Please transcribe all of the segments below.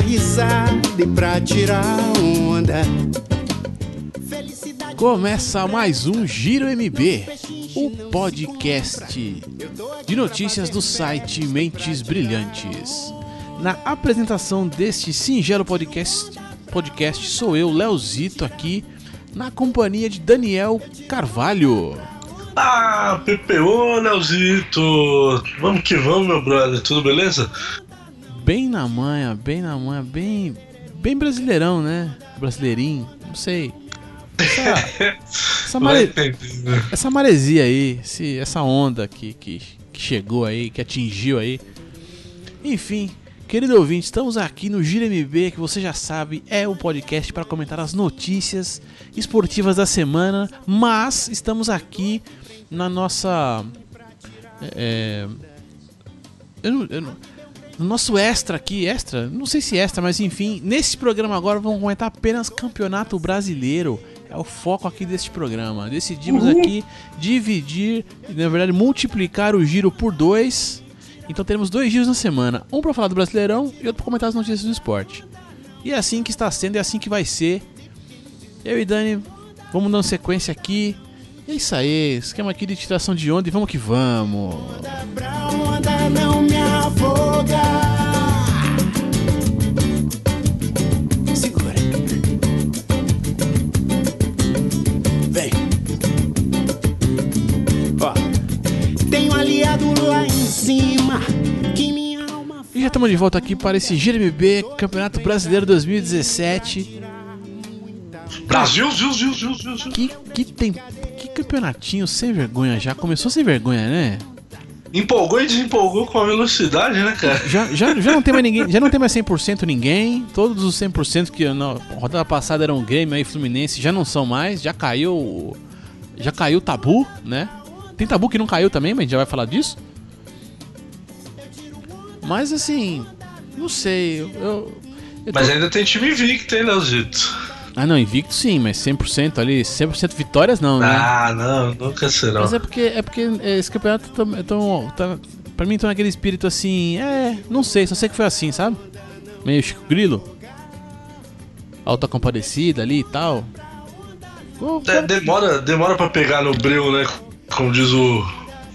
dar risada e pra tirar onda. Começa mais um Giro MB, o podcast de notícias do site Mentes Brilhantes. Na apresentação deste singelo podcast, podcast sou eu, Leozito, aqui na companhia de Daniel Carvalho. Ah, PPO, Leozito! Vamos que vamos, meu brother, tudo beleza? Bem na manha, bem na manha, bem, bem brasileirão, né? Brasileirinho, não sei. Essa, essa, mare... essa maresia aí, esse, essa onda que, que, que chegou aí, que atingiu aí. Enfim, Querido ouvinte, estamos aqui no Gira MB, que você já sabe, é o podcast para comentar as notícias esportivas da semana, mas estamos aqui na nossa. É, eu, eu, no nosso extra aqui, extra, não sei se extra, mas enfim, nesse programa agora vamos comentar apenas Campeonato Brasileiro. É o foco aqui deste programa. Decidimos uhum. aqui dividir, na verdade, multiplicar o giro por dois então teremos dois dias na semana, um para falar do Brasileirão e outro para comentar as notícias do esporte. E é assim que está sendo, é assim que vai ser. Eu e Dani vamos dando sequência aqui. É isso aí, esquema aqui de tiração de onda e vamos que vamos. Não me Segura. E já estamos de volta aqui para esse GMB Campeonato Brasileiro 2017. Brasil, Zil, Zil, Zil, Zil. Que, que tem. Que campeonatinho sem vergonha já. Começou sem vergonha, né? Empolgou e desempolgou com a velocidade, né, cara? Já, já, já não tem mais ninguém, já não tem mais 100% ninguém. Todos os 100% que na rodada passada eram Grêmio e Fluminense já não são mais, já caiu já caiu o tabu, né? Tem tabu que não caiu também, mas a gente já vai falar disso. Mas assim, não sei, eu. eu mas tô... ainda tem time invicto, hein, Leozito? Ah, não, invicto sim, mas 100% ali, 100% vitórias não, né? Ah, não, nunca será. Mas é porque, é porque esse campeonato tá, tão, tá, pra mim tá naquele espírito assim, é, não sei, só sei que foi assim, sabe? Meio Chico Grilo. Alta compadecida ali e tal. Oh, é, demora, demora pra pegar no breu, né? Como diz o,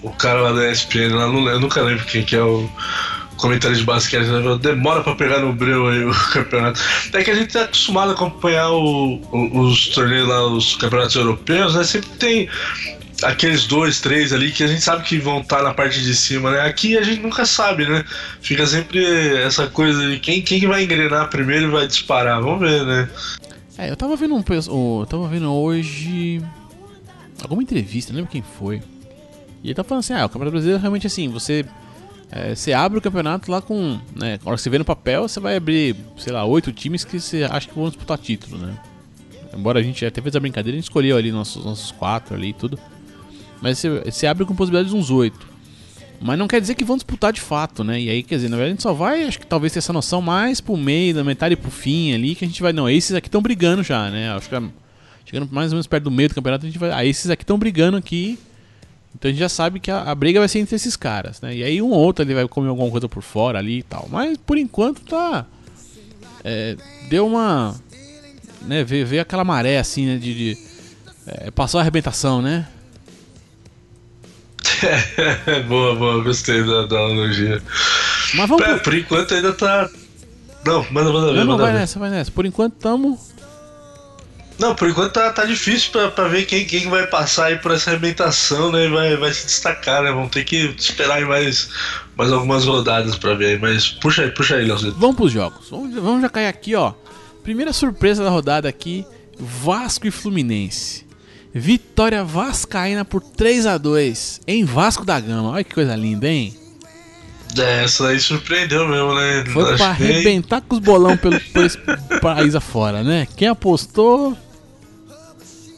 o cara lá da ESPN, lá, eu nunca lembro quem que é o comentário de basquete, né? demora pra pegar no breu aí o campeonato. É que a gente tá acostumado a acompanhar o, o, os torneios lá, os campeonatos europeus, né? Sempre tem aqueles dois, três ali que a gente sabe que vão estar tá na parte de cima, né? Aqui a gente nunca sabe, né? Fica sempre essa coisa de quem, quem vai engrenar primeiro e vai disparar. Vamos ver, né? É, eu tava vendo um. Eu tava vendo hoje. Alguma entrevista, não lembro quem foi. E ele tá falando assim: ah, o Campeonato Brasileiro realmente assim, você é, você abre o campeonato lá com. Né, na hora que você vê no papel, você vai abrir, sei lá, oito times que você acha que vão disputar título, né? Embora a gente até fez a brincadeira, a gente escolheu ali nossos, nossos quatro ali e tudo. Mas você, você abre com possibilidade de uns oito. Mas não quer dizer que vão disputar de fato, né? E aí, quer dizer, na verdade a gente só vai, acho que talvez ter essa noção mais pro meio, da metade pro fim ali, que a gente vai. Não, esses aqui estão brigando já, né? Acho que chegando mais ou menos perto do meio do campeonato, a gente vai. Ah, esses aqui estão brigando aqui então a gente já sabe que a, a, briga vai ser entre esses caras, né? E aí um ou outro ele vai comer alguma coisa por fora ali e tal. Mas por enquanto tá. É, deu uma. Né, veio, veio aquela maré assim, né? De. de é, passou a arrebentação, né? boa, boa, gostei da, da analogia. Mas vamos. por... por enquanto ainda tá. Não, manda, manda ver. Não, não, vai ver. nessa, vai nessa. Por enquanto estamos não, por enquanto tá, tá difícil pra, pra ver quem, quem vai passar aí por essa arrebentação, né? Vai, vai se destacar, né? Vamos ter que esperar aí mais, mais algumas rodadas pra ver aí. Mas puxa aí, puxa aí, Leozito. Vamos pros jogos. Vamos, vamos já cair aqui, ó. Primeira surpresa da rodada aqui: Vasco e Fluminense. Vitória Vascaína por 3 a 2 em Vasco da Gama. Olha que coisa linda, hein? É, essa aí surpreendeu mesmo, né? Foi Acho pra arrebentar com os bolão pelo, pelo país afora, né? Quem apostou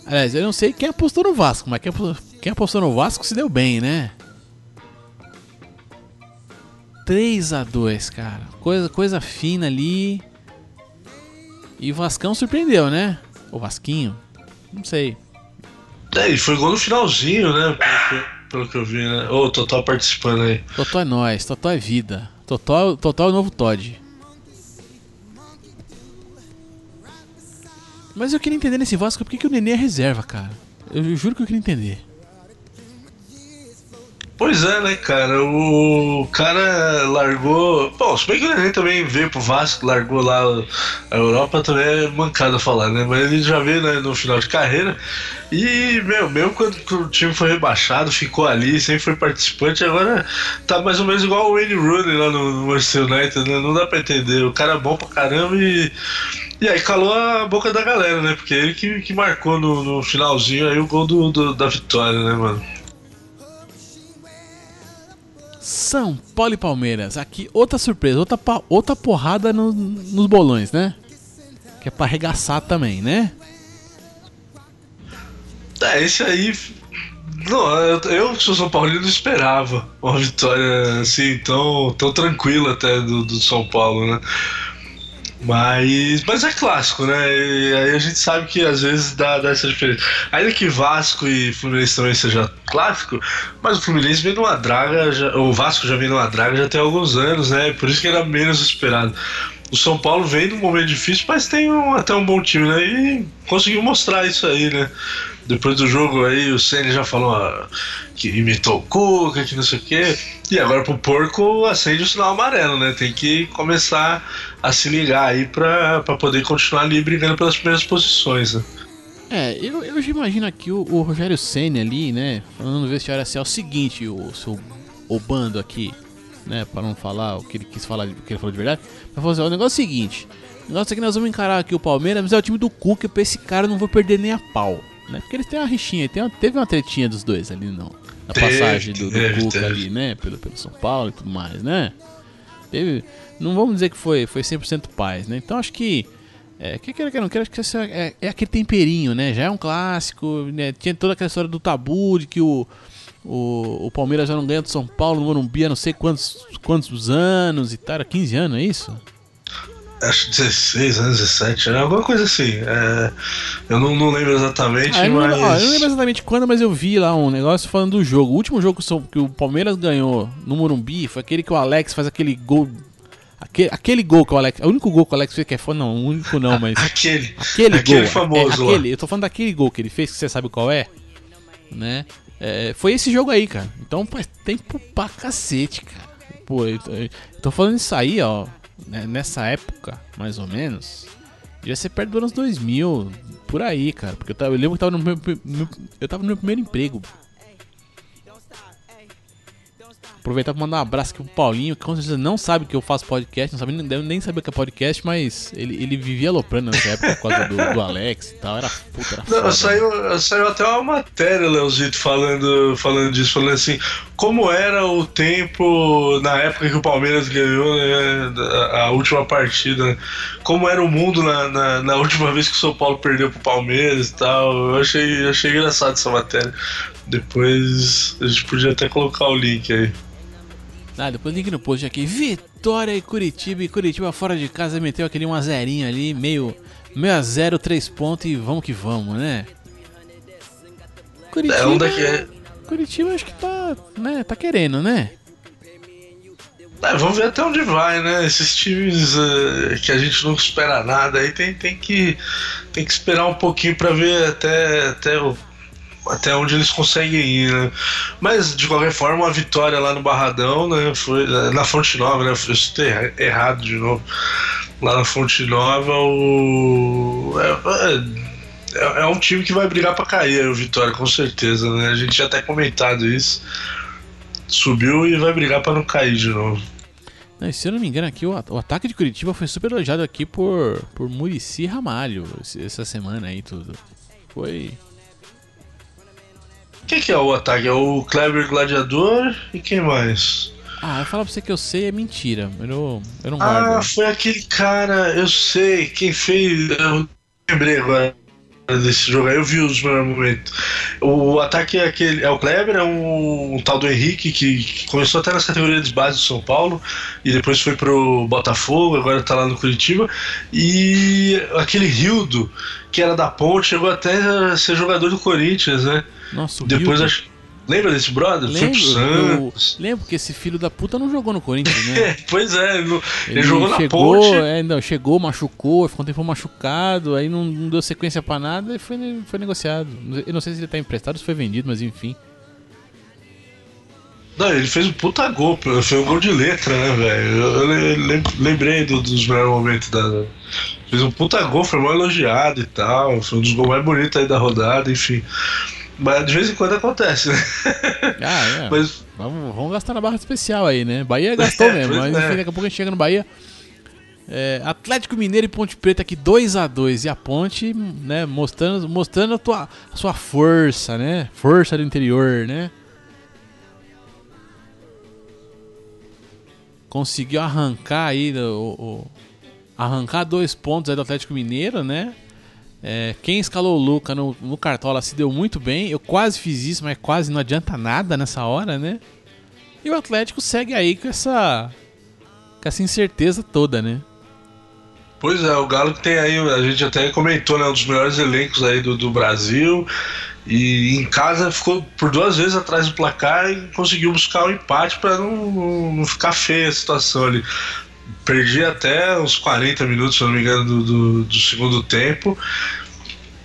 Aliás, eu não sei quem apostou no Vasco, mas quem apostou, quem apostou no Vasco se deu bem, né? 3 a 2 cara. Coisa, coisa fina ali. E o Vascão surpreendeu, né? O Vasquinho? Não sei. É, e foi gol no finalzinho, né? Pelo que, pelo que eu vi, né? Ô, o Totó participando aí. Totó é nós, Totó é vida. Totó, Totó é o novo Todd. Mas eu queria entender nesse Vasco por que, que o Nenê é reserva, cara. Eu, eu juro que eu queria entender. Pois é, né, cara? O cara largou. Bom, se bem que o Nenê também veio pro Vasco, largou lá a Europa, também é mancada falar, né? Mas ele já veio né, no final de carreira. E, meu, mesmo quando o time foi rebaixado, ficou ali, sempre foi participante, agora tá mais ou menos igual o Wayne Rooney lá no Manchester United, né? Não dá pra entender. O cara é bom pra caramba e. E aí calou a boca da galera, né? Porque ele que, que marcou no, no finalzinho aí o gol do, do da vitória, né, mano? São Paulo e Palmeiras. Aqui outra surpresa, outra, outra porrada no, nos bolões, né? Que é pra arregaçar também, né? É, esse aí. Não, eu, eu sou São Paulo não esperava uma vitória assim tão, tão tranquila até do, do São Paulo, né? Mas, mas é clássico, né? E aí a gente sabe que às vezes dá, dá essa diferença. Ainda que Vasco e Fluminense também seja clássico, mas o Fluminense vem numa draga, já, o Vasco já vem numa draga já tem alguns anos, né? Por isso que era menos esperado. O São Paulo vem num momento difícil, mas tem um, até um bom time, né? E conseguiu mostrar isso aí, né? Depois do jogo aí, o Senna já falou ó, que imitou o Cuca, que não sei o quê. E agora pro porco acende o sinal amarelo, né? Tem que começar a se ligar aí pra, pra poder continuar ali brigando pelas primeiras posições, né? É, eu, eu já imagino aqui o, o Rogério Senna ali, né? Falando no vestiário assim, é o seguinte, o seu o bando aqui, né? Pra não falar o que ele quis falar, o que ele falou de verdade. Mas falou assim, o negócio é o seguinte. O negócio é que nós vamos encarar aqui o Palmeiras, mas é o time do Cuca, pra esse cara eu não vou perder nem a pau né? Porque eles têm uma rixinha, tem uma, teve uma tretinha dos dois ali não. Na passagem do, do Cuca ali, né? Pelo, pelo São Paulo e tudo mais, né? Teve. Não vamos dizer que foi, foi 100% paz, né? Então acho que. É, que quer que não quero, acho que é, é, aquele temperinho, né? Já é um clássico, né? Tinha toda aquela história do tabu de que o, o, o Palmeiras já não ganha do São Paulo no Morumbi há não sei quantos, quantos anos e tal, era 15 anos, é isso? Acho 16 anos, 17 anos, alguma coisa assim. É, eu não, não, lembro exatamente, ah, eu mas. Não, ó, eu não lembro exatamente quando, mas eu vi lá um negócio falando do jogo. O último jogo que o Palmeiras ganhou no Morumbi foi aquele que o Alex faz aquele gol. Aquele, aquele gol que o Alex. O único gol que o Alex fez que é foda, não, o único não, mas. aquele. Aquele, aquele gol. famoso. É, aquele, eu tô falando daquele gol que ele fez, que você sabe qual é. Né? É, foi esse jogo aí, cara. Então faz tempo pra cacete, cara. Pô, eu, eu tô falando isso aí, ó. Né, nessa época, mais ou menos, ia ser perto dos anos 2000, por aí, cara. Porque eu, tava, eu lembro que tava no meu, eu tava no meu primeiro emprego. Aproveitar pra mandar um abraço aqui pro Paulinho, que com certeza não sabe que eu faço podcast, não sabe nem, nem saber que é podcast, mas ele, ele vivia aloprando nessa época por causa do, do Alex e tal. Era puta, era não, saiu, saiu até uma matéria, Leozito, falando, falando disso, falando assim, como era o tempo na época que o Palmeiras ganhou né, a, a última partida, como era o mundo na, na, na, última vez que o São Paulo perdeu pro Palmeiras e tal. Eu achei, achei engraçado essa matéria. Depois a gente podia até colocar o link aí. Ah, depois link no post aqui. Vitória e Curitiba. E Curitiba fora de casa meteu aquele 1x0 ali, meio, meio a 0, 3 pontos e vamos que vamos, né? Curitiba. É, onde é Curitiba acho que tá, né, tá querendo, né? É, vamos ver até onde vai, né? Esses times uh, que a gente não espera nada aí tem, tem, que, tem que esperar um pouquinho para ver até, até o até onde eles conseguem ir, né? Mas de qualquer forma, a vitória lá no Barradão, né? Foi na Fonte Nova, né? Eu estou errado de novo. Lá na Fonte Nova, o. É, é, é um time que vai brigar para cair, o Vitória, com certeza, né? A gente já até comentado isso. Subiu e vai brigar para não cair de novo. Não, se eu não me engano aqui, o, o, ataque de Curitiba foi super elogiado aqui por, por Murici Ramalho essa semana aí tudo. Foi, quem que é o ataque? É o Kleber Gladiador e quem mais? Ah, eu falo pra você que eu sei é mentira. Eu não, eu não Ah, foi aquele cara, eu sei, quem fez. Eu lembrei agora. desse jogo aí, eu vi os melhores momentos. O ataque é aquele. É o Kleber, é um, um tal do Henrique que, que, começou até nas categorias de base do São Paulo e depois foi pro Botafogo, agora tá lá no Curitiba. E aquele Rildo, que era da ponte, chegou até a ser jogador do Corinthians, né? Nossa, o Depois acho. Lembra desse brother? Lembro. Eu, lembro que esse filho da puta não jogou no Corinthians, né? pois é, ele, ele jogou chegou, na ponte. É, não, chegou, machucou, ficou um tempo machucado, aí não, não, deu sequência pra nada e foi, foi negociado. Eu não sei se ele tá emprestado ou se foi vendido, mas enfim. Não, ele fez um puta gol, foi um gol de letra, né, velho? Eu, eu, lembrei do, dos melhores momentos da. Fez um puta gol, foi mal elogiado e tal. Foi um dos gols mais bonitos aí da rodada, enfim. Mas de vez em quando acontece, né? Ah, é. Mas... Vamos, vamos gastar na barra especial aí, né? Bahia gastou mesmo, mas enfim, é. daqui a pouco a gente chega no Bahia. É, Atlético Mineiro e Ponte Preta aqui 2 a 2 e a Ponte, né, mostrando, mostrando a, tua, a sua força, né? Força do interior, né? Conseguiu arrancar aí o, o arrancar dois pontos aí do Atlético Mineiro, né? É, quem escalou o Luca no, no Cartola se deu muito bem. Eu quase fiz isso, mas quase não adianta nada nessa hora, né? E o Atlético segue aí com essa, com essa incerteza toda, né? Pois é, o Galo que tem aí, a gente até comentou, né? Um dos melhores elencos aí do, do Brasil. E em casa ficou por duas vezes atrás do placar e conseguiu buscar o um empate para não, não ficar feia a situação ali perdi até uns 40 minutos, se não me engano, do, do, do, segundo tempo.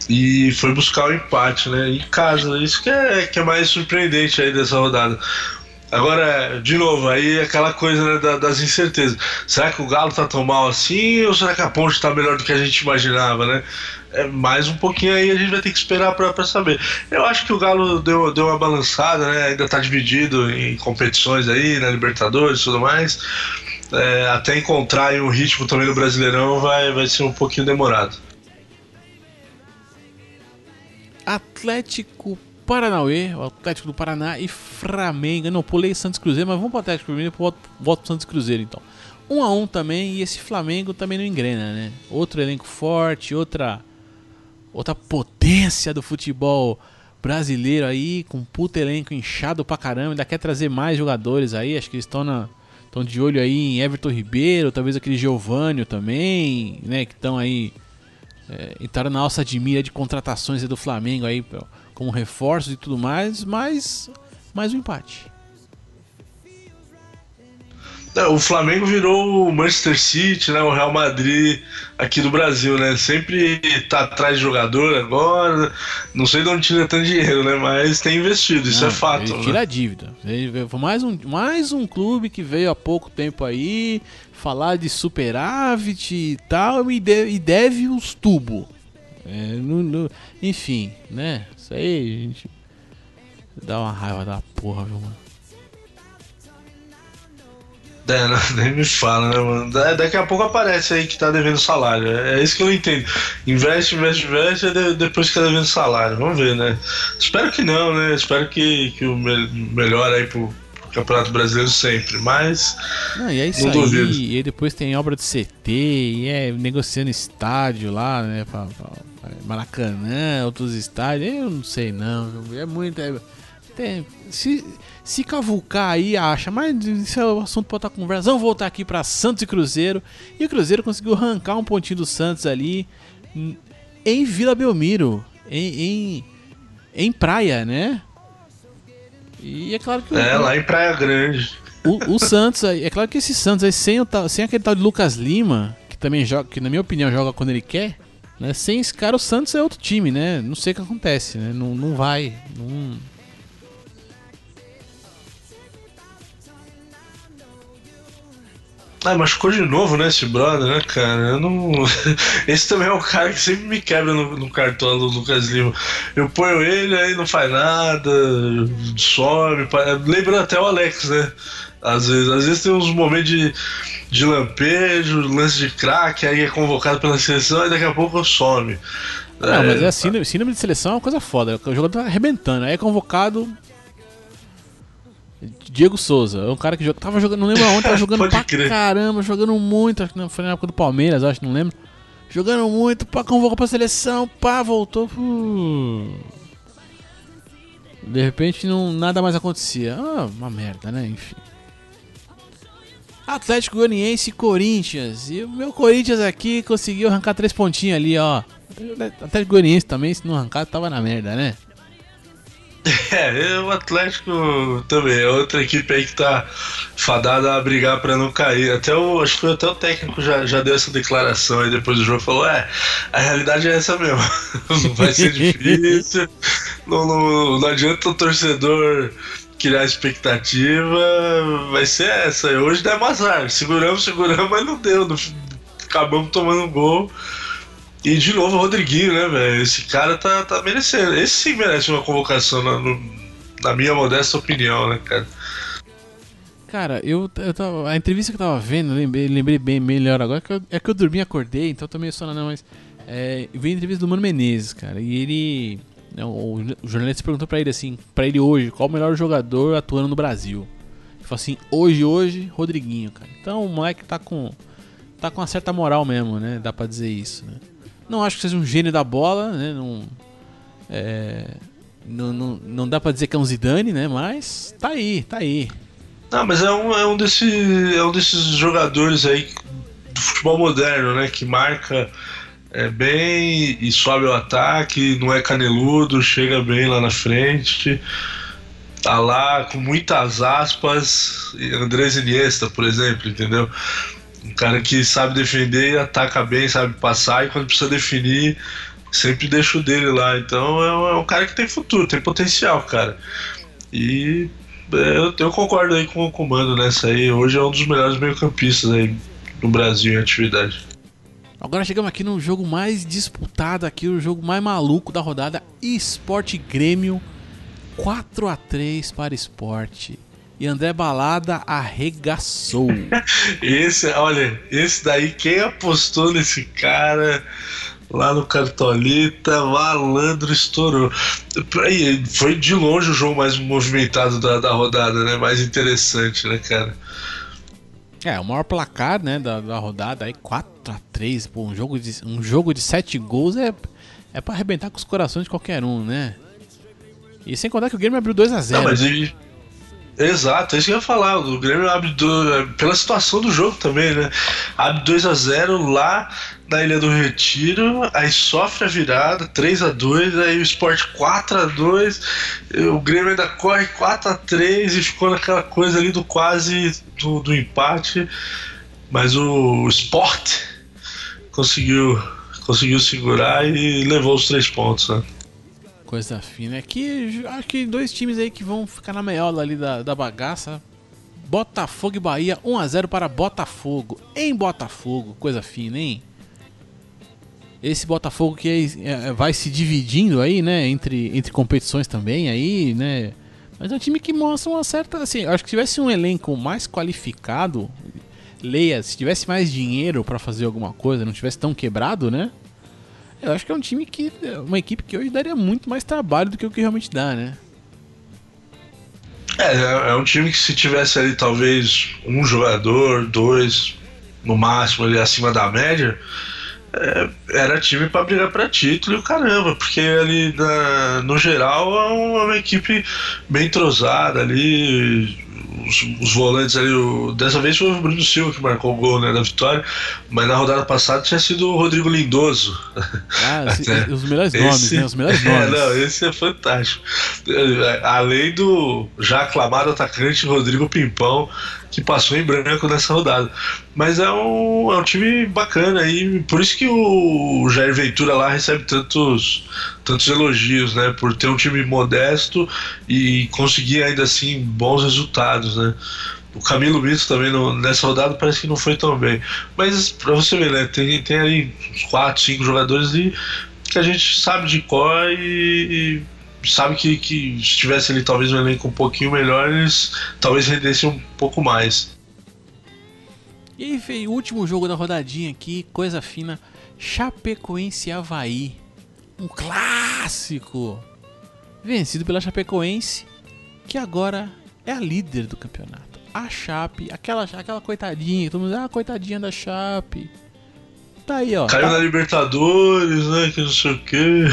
E foi buscar o empate, né? Em casa. Isso que é, que é mais surpreendente aí dessa rodada. Agora, de novo, aí aquela coisa né, das incertezas. Será que o Galo tá tão mal assim ou será que a Ponte tá melhor do que a gente imaginava, né? É, mais um pouquinho aí a gente vai ter que esperar para saber. Eu acho que o Galo deu, deu uma balançada, né? Ainda tá dividido em competições aí, na Libertadores e tudo mais é, até encontrar um ritmo também no Brasileirão vai, vai ser um pouquinho demorado. Atlético Paranauê, o Atlético do Paraná e Flamengo. não pulei Santos Cruzeiro, mas vamos para Atlético primeiro e volto pro Santos Cruzeiro então. Um a um também e esse Flamengo também não engrena, né? Outro elenco forte, outra outra potência do futebol brasileiro aí, com puto elenco inchado pra caramba, ainda quer trazer mais jogadores aí, acho que eles estão na Estão de olho aí em Everton Ribeiro, talvez aquele Giovânio também, né? Que estão aí. É, entraram na alça de mira de contratações do Flamengo aí como reforços e tudo mais, mas mais um empate. O Flamengo virou o Manchester City, né, o Real Madrid aqui do Brasil, né? Sempre tá atrás de jogador agora. Não sei de onde tira tanto dinheiro, né? Mas tem investido, isso é Não, é fato. Ele tira né? a dívida. Mais um, mais um clube que veio há pouco tempo aí falar de superávit e tal e, de, e deve os tubos. É, no, no, enfim, né? Isso aí, gente dá uma raiva da porra, viu, mano? É, não, nem me fala, né, mano? Daqui a pouco aparece aí que tá devendo salário. É isso que eu não entendo. Investe, investe, investe, e depois fica devendo salário. Vamos ver, né? Espero que não, né? Espero que, que o me melhor aí pro, Campeonato Brasileiro sempre, mas. Não, e é isso aí, duvido. e aí depois tem obra de CT, e é negociando estádio lá, né? Pra, pra Maracanã, outros estádios, eu não sei não, é muito. É, tem, se, se cavucar aí, acha, mas isso é o assunto para outra conversa. Vamos voltar aqui para Santos e Cruzeiro. E o Cruzeiro conseguiu arrancar um pontinho do Santos ali em Vila Belmiro, em, em, em praia, né? E é claro que. É, o, lá em Praia Grande. O, o Santos, é claro que esse Santos aí, sem, o, sem aquele tal de Lucas Lima, que também joga, que na minha opinião joga quando ele quer, né? Sem esse cara, o Santos é outro time, né? Não sei o que acontece, né? Não, não vai. Não, Ah, machucou de novo, né, esse brother, né, cara? Eu não. Esse também é o cara que sempre me quebra no, no cartão do Lucas Lima. Eu ponho ele, aí não faz nada, some. Lembrando até o Alex, né? Às vezes, às vezes tem uns momentos de, de lampejo, lance de craque, aí é convocado pela seleção e daqui a pouco some. Não, é, mas é síndrome, síndrome de seleção é uma coisa foda. O jogador tá arrebentando, aí é convocado, Diego Souza, é um cara que joga, tava jogando, não lembro aonde, tava jogando pra crer. caramba, jogando muito, acho que foi na época do Palmeiras, acho, não lembro. Jogando muito, pá, convocou pra seleção, pá, voltou. De repente não, nada mais acontecia. Ah, uma merda, né? Enfim. Atlético Goianiense e Corinthians. E o meu Corinthians aqui conseguiu arrancar três pontinhos ali, ó. Atlético Goianiense também, se não arrancar, tava na merda, né? É, o Atlético também é outra equipe aí que tá fadada a brigar para não cair. Até o, acho que até o técnico já, já deu essa declaração aí depois do jogo. Falou: é, a realidade é essa mesmo. não vai ser difícil. não, não, não adianta o torcedor criar expectativa. Vai ser essa. Hoje deu azar. Seguramos, seguramos, mas não deu. acabamos tomando um gol. E de novo o Rodriguinho, né, velho? Esse cara tá, tá merecendo. Esse sim merece uma convocação, na, no, na minha modesta opinião, né, cara? Cara, eu, eu tava, a entrevista que eu tava vendo, lembrei, lembrei bem melhor agora, que eu, é que eu dormi acordei, então eu tô meio sonando, mas. É, vi a entrevista do Mano Menezes, cara, e ele. O, o jornalista perguntou pra ele assim, pra ele hoje, qual o melhor jogador atuando no Brasil? Ele falou assim, hoje, hoje, Rodriguinho, cara. Então o moleque tá com. tá com uma certa moral mesmo, né? Dá pra dizer isso, né? Não acho que seja um gênio da bola, né? Não, é, não, não, não dá para dizer que é um Zidane, né? Mas tá aí, tá aí. Não, mas é um, é um, desse, é um desses jogadores aí do futebol moderno, né? Que marca é, bem e sobe o ataque, não é caneludo, chega bem lá na frente. Tá lá com muitas aspas, Andrés Iniesta, por exemplo, entendeu? Um cara que sabe defender, ataca bem, sabe passar e quando precisa definir, sempre deixa o dele lá. Então é um, é um cara que tem futuro, tem potencial, cara. E é, eu, eu, concordo aí com o comando nessa aí. Hoje é um dos melhores meio-campistas aí no Brasil em atividade. Agora chegamos aqui no jogo mais disputado aqui, o jogo mais maluco da rodada, Esporte Grêmio 4 a 3 para Esporte. E André Balada arregaçou. esse, olha, esse daí, quem apostou nesse cara lá no Cartolita, malandro estourou. Foi de longe o jogo mais movimentado da, da rodada, né? Mais interessante, né, cara? É, o maior placar, né, da, da rodada aí, 4 a 3 Pô, um jogo de, um jogo de 7 gols é, é pra arrebentar com os corações de qualquer um, né? E sem contar que o game abriu 2 a 0 Não, mas ele, Exato, é isso que eu ia falar. O Grêmio abre do, pela situação do jogo também, né? Abre 2 a 0 lá na Ilha do Retiro, aí sofre a virada, 3 a 2 aí o Sport 4 a 2 o Grêmio ainda corre 4 a 3 e ficou naquela coisa ali do quase do, do empate. Mas o Sport conseguiu conseguiu segurar e levou os três pontos, né? Coisa fina. Aqui, acho que dois times aí que vão ficar na meiola ali da, da bagaça. Botafogo e Bahia, 1x0 para Botafogo. Em Botafogo, coisa fina, hein? Esse Botafogo que é, é, vai se dividindo aí, né? Entre, entre competições também aí, né? Mas é um time que mostra uma certa. Assim, acho que se tivesse um elenco mais qualificado, leia, se tivesse mais dinheiro para fazer alguma coisa, não tivesse tão quebrado, né? Eu acho que é um time que. Uma equipe que hoje daria muito mais trabalho do que o que realmente dá, né? É, é, é um time que se tivesse ali talvez um jogador, dois, no máximo ali acima da média, é, era time para brigar para título e o caramba, porque ali na, no geral é uma, uma equipe bem entrosada ali, os, os volantes ali. O, dessa vez foi o Bruno Silva que marcou o gol né, da vitória, mas na rodada passada tinha sido o Rodrigo Lindoso. Ah, esse, os melhores nomes, esse, né? Os melhores nomes. É, não, esse é fantástico. Além do já aclamado atacante Rodrigo Pimpão, que passou em branco nessa rodada. Mas é um, é um time bacana e por isso que o Jair Ventura lá recebe tantos, tantos elogios, né? Por ter um time modesto e conseguir ainda assim bons resultados, né? O Camilo Brito também nessa rodada parece que não foi tão bem. Mas pra você ver, né? Tem, tem aí uns 4, 5 jogadores ali que a gente sabe de cor e, e sabe que, que se tivesse ali talvez um elenco um pouquinho melhor, eles talvez rendessem um pouco mais. E aí, último jogo da rodadinha aqui, coisa fina. Chapecoense Havaí. Um clássico! Vencido pela Chapecoense, que agora é a líder do campeonato. A Chape, aquela, aquela coitadinha, todo mundo, ah, coitadinha da Chape. Tá aí, ó. Caiu na Libertadores, né? Que não sei o quê.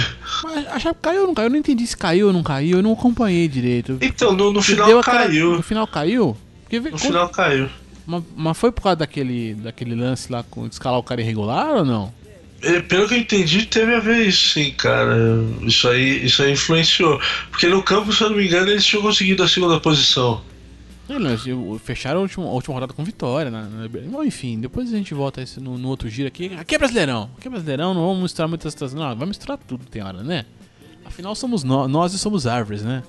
Mas a Chape caiu ou não caiu? Eu não entendi se caiu ou não caiu, eu não acompanhei direito. Então, no, no final caiu. no final caiu? Porque, no final caiu. Mas, mas, foi por causa daquele, daquele lance lá com escalar o cara irregular ou não? É, pelo que eu entendi, teve a ver isso, sim, cara. Isso aí, isso aí influenciou. Porque no campo, se eu não me engano, eles tinham conseguido a segunda posição. É, fecharam a última, a última rodada com vitória. Né? Bom, enfim, depois a gente volta esse, no, no, outro giro aqui. Aqui é Brasileirão. Aqui é Brasileirão, não vamos misturar muitas situações. Não, vamos misturar tudo, tem hora, né? Afinal, somos nós, nós e somos árvores, né?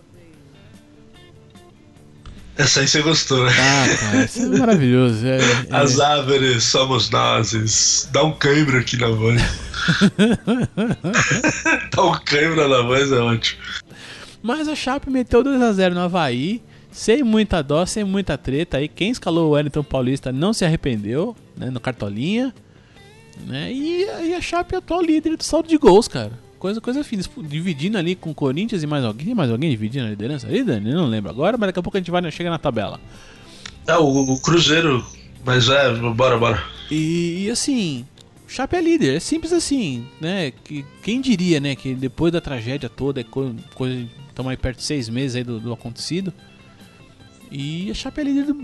Essa aí você gostou, né? Ah, cara, isso é maravilhoso. É, é... As árvores somos nós. Dá um cãibro aqui na voz. Dá um cãibro na voz, é ótimo. Mas a Chape meteu 2x0 no Havaí sem muita dó, sem muita treta aí. Quem escalou o Wellington Paulista não se arrependeu, né? No cartolinha. Né? E, e a Chape é atual líder do saldo de gols, cara. Coisa, coisa fina. Dividindo ali com o Corinthians e mais alguém. mais alguém dividindo a liderança ali, Dani? Não lembro agora, mas daqui a pouco a gente vai chega na tabela. É, o, o Cruzeiro. Mas é, bora, bora. E, e assim, Chape é líder, é simples assim, né? Que, quem diria, né, que depois da tragédia toda, é coisa, estamos aí perto de seis meses aí do, do acontecido, e a Chape é líder do.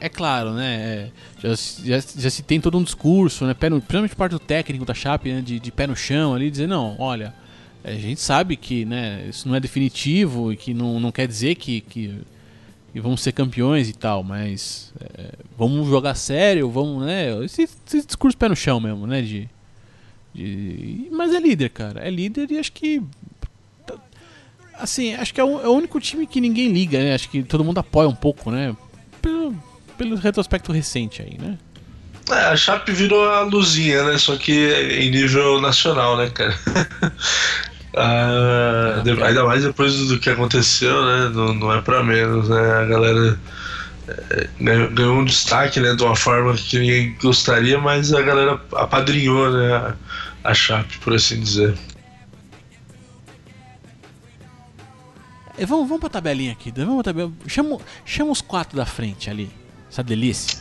É claro, né? É, já, já, já, se tem todo um discurso, né? Pé no, principalmente parte do técnico da Chape, né? De, de pé no chão ali, dizer, não, olha, a gente sabe que né, isso não é definitivo e que não, não quer dizer que, que, que vamos ser campeões e tal, mas é, vamos jogar sério, vamos, né? Esse, esse, discurso pé no chão mesmo, né? De, de, mas é líder, cara. É líder e acho que assim, acho que é o, é o, único time que ninguém liga, né? Acho que todo mundo apoia um pouco, né? Pelo, pelo retrospecto recente aí, né? É, a Chape virou a luzinha, né? Só que em nível nacional, né, cara? ah, ainda mais depois do que aconteceu, né? Não, não é pra menos, né? A galera é, ganhou um destaque, né? De uma forma que ninguém gostaria, mas a galera apadrinhou, né? A, a Chape, por assim dizer. Vamos, vamos pra tabelinha aqui. Vamos pra tabela. Chama, chama os quatro da frente ali. Essa delícia.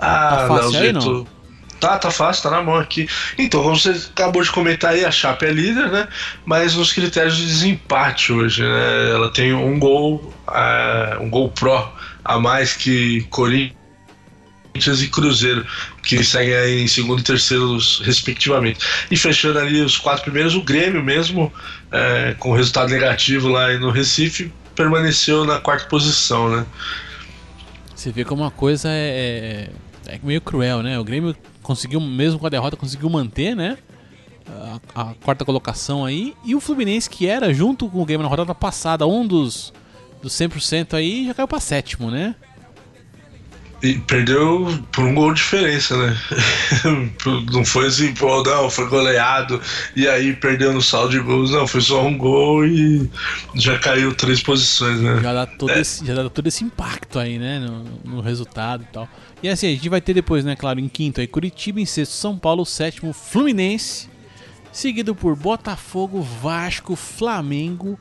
Ah, tá fácil não, aí, não? Tá, tá fácil, tá na mão aqui. Então, como você acabou de comentar aí, a Chape é líder, né? Mas nos critérios de desempate hoje, né? Ela tem um gol, uh, um gol pró a mais que Corinthians e Cruzeiro, que seguem aí em segundo e terceiro, respectivamente. E fechando ali os quatro primeiros, o Grêmio mesmo, é, com resultado negativo lá no Recife, permaneceu na quarta posição, né? Você vê como uma coisa é, é, é meio cruel, né? O Grêmio conseguiu, mesmo com a derrota, conseguiu manter, né? A, a, quarta colocação aí. E o Fluminense, que era, junto com o Grêmio na rodada passada, um dos, dos 100% aí, já caiu para sétimo, né? E perdeu por um gol de diferença, né? não foi assim, pô, não, foi goleado e aí perdeu no saldo de gols, não, foi só um gol e já caiu três posições, né? Já dá todo, é. esse, já dá todo esse impacto aí, né? No, no, resultado e tal. E assim, a gente vai ter depois, né, claro, em quinto aí, Curitiba, em sexto, São Paulo, sétimo, Fluminense, seguido por Botafogo, Vasco, Flamengo,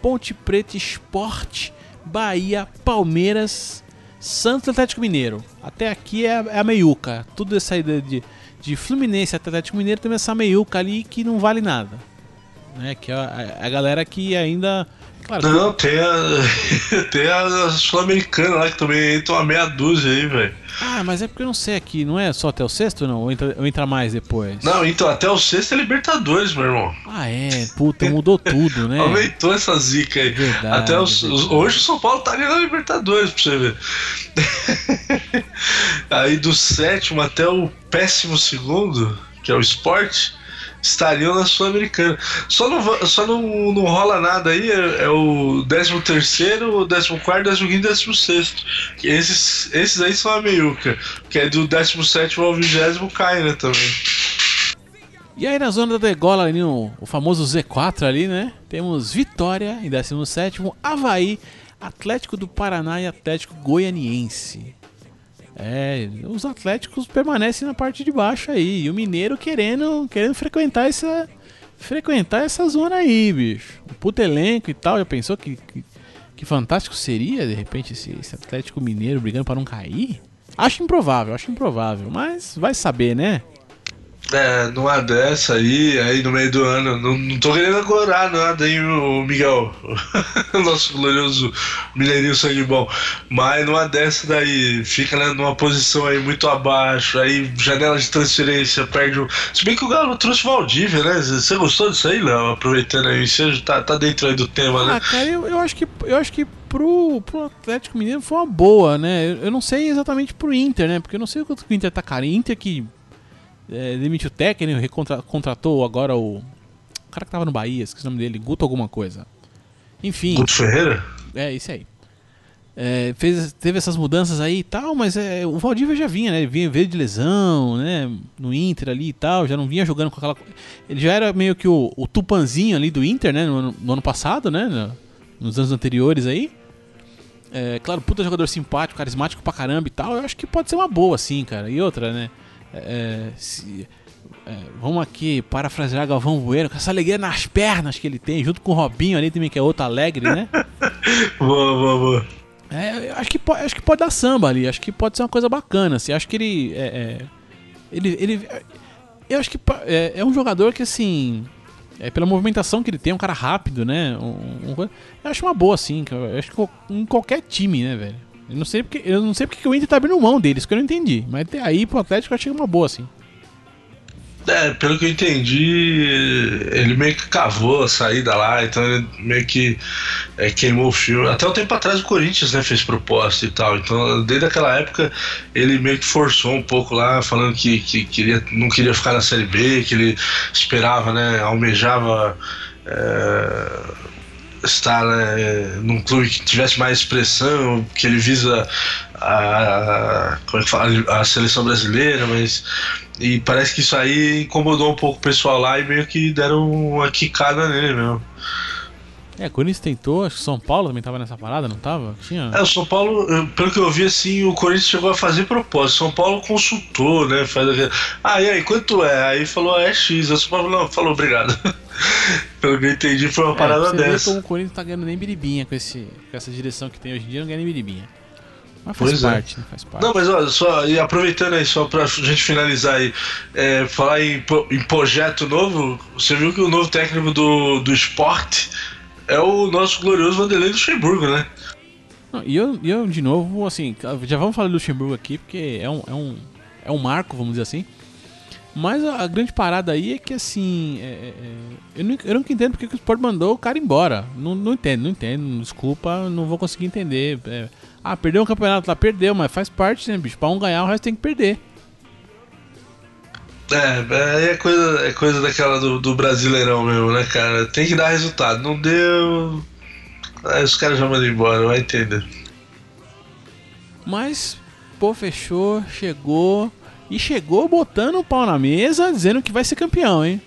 Ponte Preta Esporte, Bahia, Palmeiras Santos Atlético Mineiro. Até aqui é, é a meiuca. Tudo essa ideia de, de Fluminense Atlético Mineiro tem essa meiuca ali que não vale nada. Né? Que é a, a galera que ainda. Não, tem a, tem a Sul-Americana lá que também entra uma meia dúzia aí, velho. Ah, mas é porque eu não sei aqui, não é só até o sexto não? Ou entra, ou entra mais depois? Não, então até o sexto é Libertadores, meu irmão. Ah, é, puta, mudou tudo, né? Aumentou essa zica aí. Verdade, até os, hoje o São Paulo tá ali na Libertadores, pra você ver. aí do sétimo até o péssimo segundo, que é o esporte, estariam na Sul-Americana. Só, não, só não, não rola nada aí, é, é o 13 terceiro, o 14 quarto, 15 e 16 esses, aí são a meiuca, que é do 17 ao 20 cai, né, também. E aí na zona da degola ali, no, o famoso Z4 ali, né, temos Vitória em 17 Havaí, Atlético do Paraná e Atlético Goianiense. É, os Atléticos permanecem na parte de baixo aí. E o Mineiro querendo, querendo frequentar essa. Frequentar essa zona aí, bicho. Um puto elenco e tal. Já pensou que, que, que fantástico seria, de repente, esse, esse, Atlético Mineiro brigando para não cair? Acho improvável, acho improvável. Mas vai saber, né? É, numa dessa aí, aí no meio do ano, não, não tô querendo agora nada, hein, o Miguel, nosso glorioso Mineirinho Sangue Bom, mas numa dessa daí, fica né, numa posição aí muito abaixo, aí janela de transferência, perde o... Se bem que o Galo trouxe o Valdívia, né, você gostou disso aí, Léo? Aproveitando aí, você tá, tá dentro aí do tema, né? Ah, cara, eu, eu acho que, eu acho que pro, pro Atlético Mineiro foi uma boa, né, eu, eu não sei exatamente pro Inter, né, porque eu não sei o quanto o Inter tá caro, Inter que é, demitiu o técnico, recontratou agora o. O cara que tava no Bahia, esqueci o nome dele, Guto alguma coisa. Enfim. Guto Ferreira? É, isso aí. É, fez, teve essas mudanças aí e tal, mas é, o Valdívia já vinha, né? Ele vinha veio de lesão, né? No Inter ali e tal, já não vinha jogando com aquela. Ele já era meio que o, o tupanzinho ali do Inter, né? No, no ano passado, né? No, nos anos anteriores aí. É, claro, puta jogador simpático, carismático pra caramba e tal. Eu acho que pode ser uma boa, assim, cara. E outra, né? É, se, é, vamos aqui parafrasear Galvão Bueno, com essa alegria nas pernas que ele tem, junto com o Robinho ali também, que é outro alegre, né? boa, boa, boa. É, acho, que pode, acho que pode dar samba ali, acho que pode ser uma coisa bacana. Assim, acho que ele. É, é ele, ele. Eu acho que é, é, um jogador que, assim. É, pela movimentação que ele tem, é um cara rápido, né? Um, um, eu acho uma boa, assim. Eu acho que em qualquer time, né, velho? Eu não sei porque, eu não sei porque o Inter tá abrindo mão deles, que eu não entendi. Mas até aí pro Atlético eu achei uma boa, assim. É, pelo que eu entendi, ele meio que cavou a saída lá, então ele meio que é, queimou o filme. Até um tempo atrás o Corinthians né, fez proposta e tal. Então, desde aquela época, ele meio que forçou um pouco lá, falando que, que queria, não queria ficar na Série B, que ele esperava, né, almejava. É estar né, num clube que tivesse mais expressão, que ele visa a, como é que fala, a seleção brasileira, mas e parece que isso aí incomodou um pouco o pessoal lá e meio que deram uma quicada nele mesmo. É, Corinthians tentou, acho que São Paulo também tava nessa parada, não tava? Tinha... É, o São Paulo, pelo que eu vi, assim, o Corinthians chegou a fazer propósito. São Paulo consultou, né? Faz. Ah, e aí, quanto é? Aí falou, ah, é X. O São Paulo não, falou, obrigado. pelo que eu entendi, foi uma é, parada dessa. Como o Corinthians tá ganhando nem biribinha com, esse, com essa direção que tem hoje em dia, não ganha nem biribinha. Mas faz pois é. parte, é. né? Faz parte. Não, mas olha, só, e aproveitando aí, só pra gente finalizar aí, é, falar em, em projeto novo, você viu que o novo técnico do, do esporte é o nosso glorioso Vanderlei Luxemburgo, né? e eu, eu, de novo, assim, já vamos falar do Luxemburgo aqui, porque é um, é um, é um marco, vamos dizer assim. Mas a, a grande parada aí é que, assim, é, é, é eu, não, eu nunca entendo porque que o Sport mandou o cara embora. Não, não entendo, não entendo, desculpa, não vou conseguir entender. É, ah, perdeu um campeonato lá, perdeu, mas faz parte, né, bicho? Pra um ganhar, o resto tem que perder. É, é coisa, é coisa daquela do, do brasileirão mesmo, né, cara? Tem que dar resultado. Não deu. Aí os caras já mandam embora, vai entender. Mas, pô, fechou, chegou. E chegou botando o pau na mesa, dizendo que vai ser campeão, hein?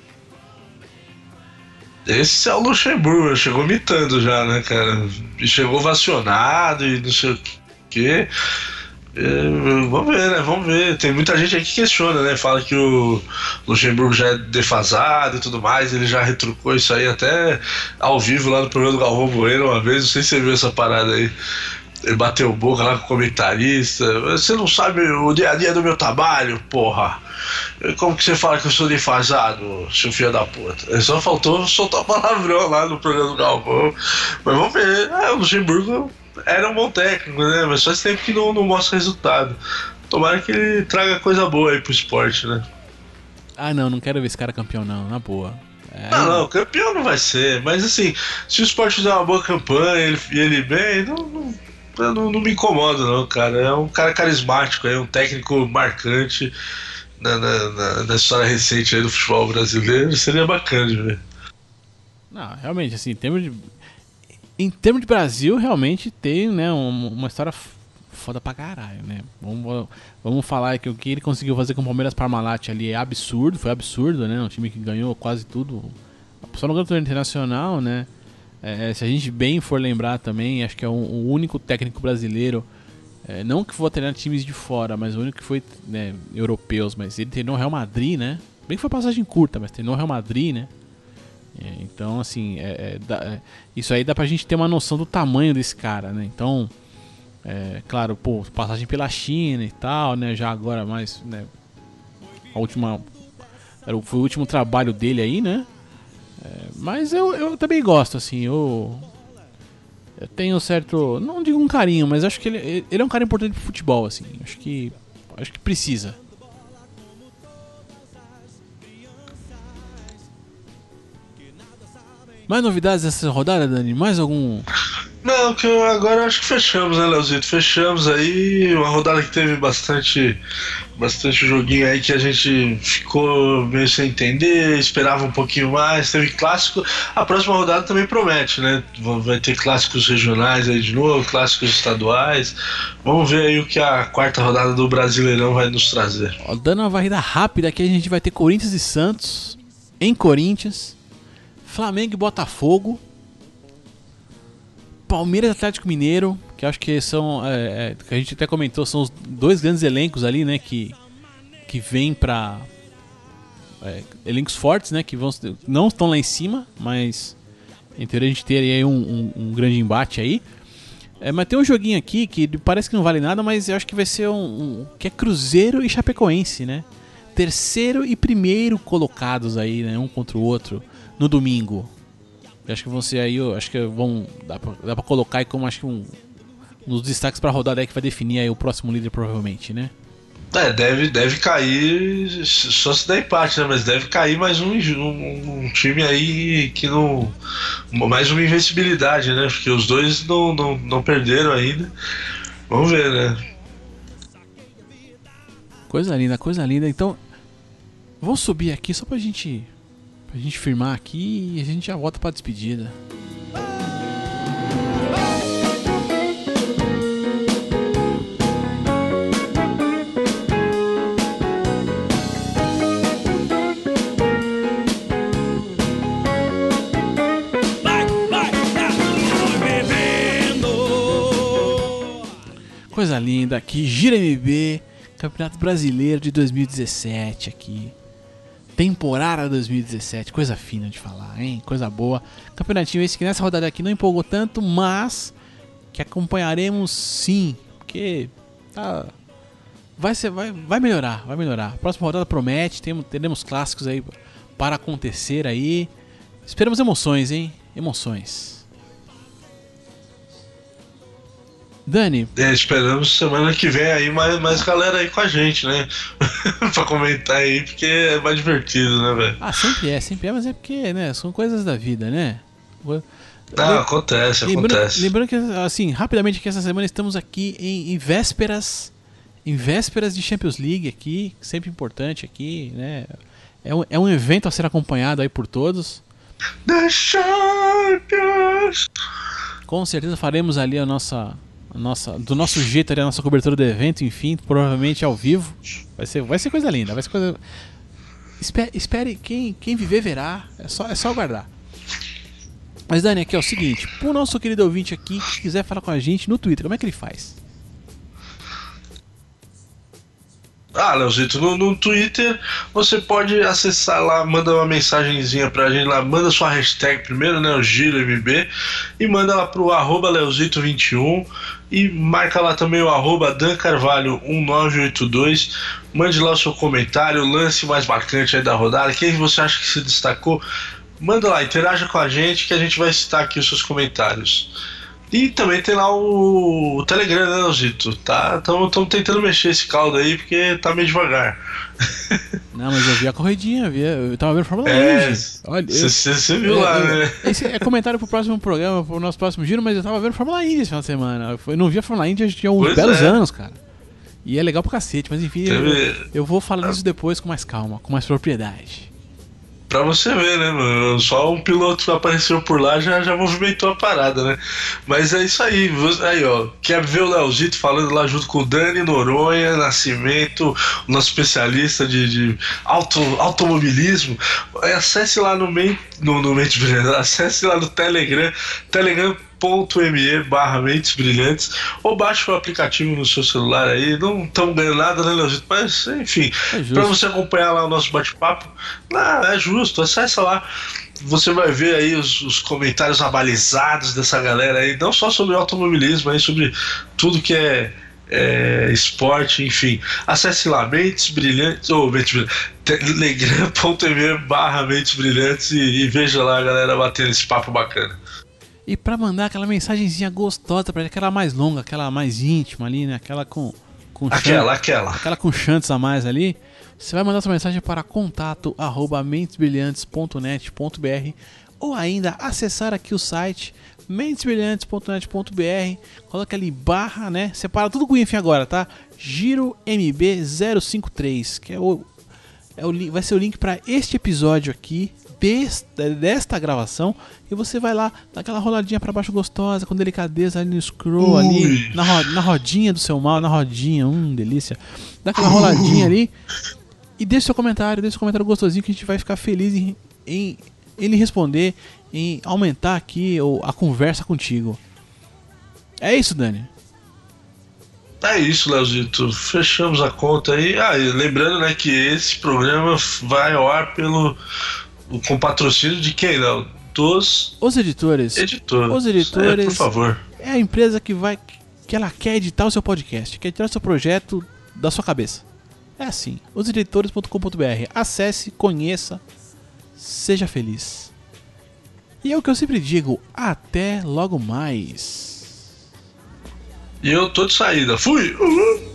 Esse é o Luxemburgo, chegou mitando já, né, cara? E chegou vacionado e não sei o quê. É, vamos ver, né? Vamos ver. Tem muita gente aí que questiona, né? Fala que o Luxemburgo já é defasado e tudo mais. Ele já retrucou isso aí até ao vivo lá no programa do Galvão Bueno uma vez. Não sei se você viu essa parada aí. Ele bateu boca lá com o comentarista. Você não sabe o dia a dia do meu trabalho, porra. Como que você fala que eu sou defasado, seu filho da puta? Só faltou soltar palavrão lá no programa do Galvão. Mas vamos ver. É, o Luxemburgo era um bom técnico, né? Mas faz tempo que não, não mostra resultado. Tomara que ele traga coisa boa aí pro esporte, né? Ah, não, não quero ver esse cara campeão, não, na boa. É... Não, não, campeão não vai ser. Mas assim, se o esporte fizer uma boa campanha e ele, ele bem, não, não, não, não, me incomoda, não, cara. É um cara carismático, é um técnico marcante na, na, na, na história recente aí do futebol brasileiro. Seria bacana de ver. Não, realmente, assim, em termos de em termos de Brasil, realmente tem né, uma, história foda pra caralho, né? Vamos, vamos falar que o que ele conseguiu fazer com o Palmeiras Parmalat ali é absurdo, foi absurdo, né? Um time que ganhou quase tudo. Só no campeonato internacional, né? É, se a gente bem for lembrar também, acho que é o, o único técnico brasileiro, é, não que for treinar times de fora, mas o único que foi né, europeus, mas ele treinou o Real Madrid, né? Bem que foi passagem curta, mas treinou o Real Madrid, né? É, então, assim, é, é, dá, é, isso aí dá pra gente ter uma noção do tamanho desse cara, né? Então, é, claro, pô, passagem pela China e tal, né? Já agora mais, né? A última foi o último trabalho dele aí, né? Mas eu, eu também gosto, assim, eu. Eu tenho certo. Não digo um carinho, mas acho que ele, ele é um cara importante pro futebol, assim. Acho que. Acho que precisa. Mais novidades dessa rodada, Dani? Mais algum não, que agora acho que fechamos, né, Leozito? Fechamos aí uma rodada que teve bastante bastante joguinho aí que a gente ficou meio sem entender, esperava um pouquinho mais, teve clássico. A próxima rodada também promete, né? Vai ter clássicos regionais aí de novo, clássicos estaduais. Vamos ver aí o que a quarta rodada do Brasileirão vai nos trazer. Ó, dando uma varrida rápida aqui, a gente vai ter Corinthians e Santos em Corinthians, Flamengo e Botafogo Palmeiras e Atlético Mineiro, que acho que são. É, é, que a gente até comentou, são os dois grandes elencos ali, né? Que, que vêm pra. É, elencos fortes, né? Que vão, não estão lá em cima, mas. Em teoria a gente teria aí um, um, um grande embate aí. É, mas tem um joguinho aqui que parece que não vale nada, mas eu acho que vai ser um, um, que é Cruzeiro e Chapecoense, né? Terceiro e primeiro colocados aí, né? Um contra o outro no domingo. Eu acho que vão ser aí, acho que vão dá pra, dá pra colocar aí como acho que um, um dos destaques pra rodada aí que vai definir aí o próximo líder provavelmente, né? É, deve, deve cair, só se der empate, né? Mas deve cair mais um, um, um, time aí que não. Mais uma invencibilidade, né? Porque os dois não, não, não perderam ainda. Vamos ver, né? Coisa linda, coisa linda. Então, vou subir aqui só pra gente Pra gente firmar aqui e a gente já volta pra despedida. Coisa linda aqui, Gira MB, Campeonato Brasileiro de 2017 aqui temporada 2017. Coisa fina de falar, hein? Coisa boa. Campeonatinho esse que nessa rodada aqui não empolgou tanto, mas que acompanharemos sim, porque tá vai ser vai, vai melhorar, vai melhorar. Próxima rodada promete, temos teremos clássicos aí para acontecer aí. Esperamos emoções, hein? Emoções. Dani. É, esperamos semana que vem aí mais, mais galera aí com a gente, né? pra comentar aí, porque é mais divertido, né, velho? Ah, sempre é, sempre é, mas é porque, né, são coisas da vida, né? Ah, acontece, lembrando, acontece. Lembrando que, assim, rapidamente que essa semana estamos aqui em, em vésperas em vésperas de Champions League aqui, sempre importante aqui, né? É um, é um evento a ser acompanhado aí por todos. The Champions! Com certeza faremos ali a nossa nossa, do nosso jeito ali, a nossa cobertura do evento, enfim, provavelmente ao vivo. Vai ser, vai ser coisa linda, vai ser coisa. Espere, espere quem, quem viver verá. É só, é só aguardar. Mas Dani, aqui é o seguinte, pro nosso querido ouvinte aqui que quiser falar com a gente no Twitter, como é que ele faz? Ah, Leozito, no, no Twitter você pode acessar lá, manda uma mensagenzinha pra gente lá, manda sua hashtag primeiro, né, o GiroMB, e manda lá pro arroba Leozito21 e marca lá também o arroba Dan Carvalho 1982. Mande lá o seu comentário, lance mais marcante aí da rodada, quem você acha que se destacou, manda lá, interaja com a gente que a gente vai citar aqui os seus comentários. E também tem lá o, o Telegram, né, Zito? Tá, estamos tentando mexer esse caldo aí porque tá meio devagar. Não, mas eu vi a corridinha, eu, vi, eu tava vendo Fórmula é, Olha, Você viu é, lá, eu, né? Esse é comentário pro próximo programa, pro nosso próximo giro, mas eu tava vendo Fórmula Indy esse final de semana. Eu não vi a Fórmula Indy, a gente tinha uns pois belos é. anos, cara. E é legal pro cacete, mas enfim, eu, eu, vou falar disso depois com mais calma, com mais propriedade. Pra você ver, né, mano? Só um piloto apareceu por lá já, já movimentou a parada, né? Mas é isso aí. Aí, ó. Quer ver o Leozito falando lá junto com o Dani Noronha, Nascimento, o nosso especialista de, de auto, automobilismo? Acesse lá no, main, no, no acesse lá no Telegram, Telegram me barra Mentes Brilhantes ou baixe o aplicativo no seu celular aí. Não estamos ganhando nada, né, Leozito? Mas, enfim, é para você acompanhar lá o nosso bate-papo, é justo, acessa lá você vai ver aí os, os, comentários abalizados dessa galera aí, não só sobre automobilismo, mas sobre tudo que é é, esporte, enfim. Acesse lá, Mentes Brilhantes, ou Mentes Telegram.tv barra Mentes Brilhantes e, e, veja lá a galera batendo esse papo bacana. E para mandar aquela mensagenzinha gostosa, para aquela mais longa, aquela mais íntima ali, né? Aquela com. com aquela, aquela. Aquela com chantes a mais ali. Você vai mandar sua mensagem para contato arroba mentesbrilhantes.net.br ou ainda acessar aqui o site mentesbrilhantes.net.br, coloca ali barra, né? Separa tudo com enfim agora, tá? Giro MB053, que é o, é o vai ser o link para este episódio aqui desta, desta gravação e você vai lá, dá aquela roladinha para baixo gostosa, com delicadeza ali no scroll, Ui. ali na, na rodinha do seu mal, na rodinha, hum, delícia. Dá aquela roladinha ali e deixa seu comentário, deixa seu comentário gostosinho que a gente vai ficar feliz em, em ele responder, em aumentar aqui a conversa contigo. É isso, Dani. É isso, Leozito. Fechamos a conta aí. Ah, lembrando, né, que esse programa vai ao ar pelo com patrocínio de quem, não? Dos os editores. Editores. Os editores. É, por favor. É a empresa que vai que ela quer editar o seu podcast, quer tirar o seu projeto da sua cabeça. É assim. Oseditores.com.br. Acesse, conheça, seja feliz. E é o que eu sempre digo, até logo mais. E eu tô de saída. Fui! Uhum.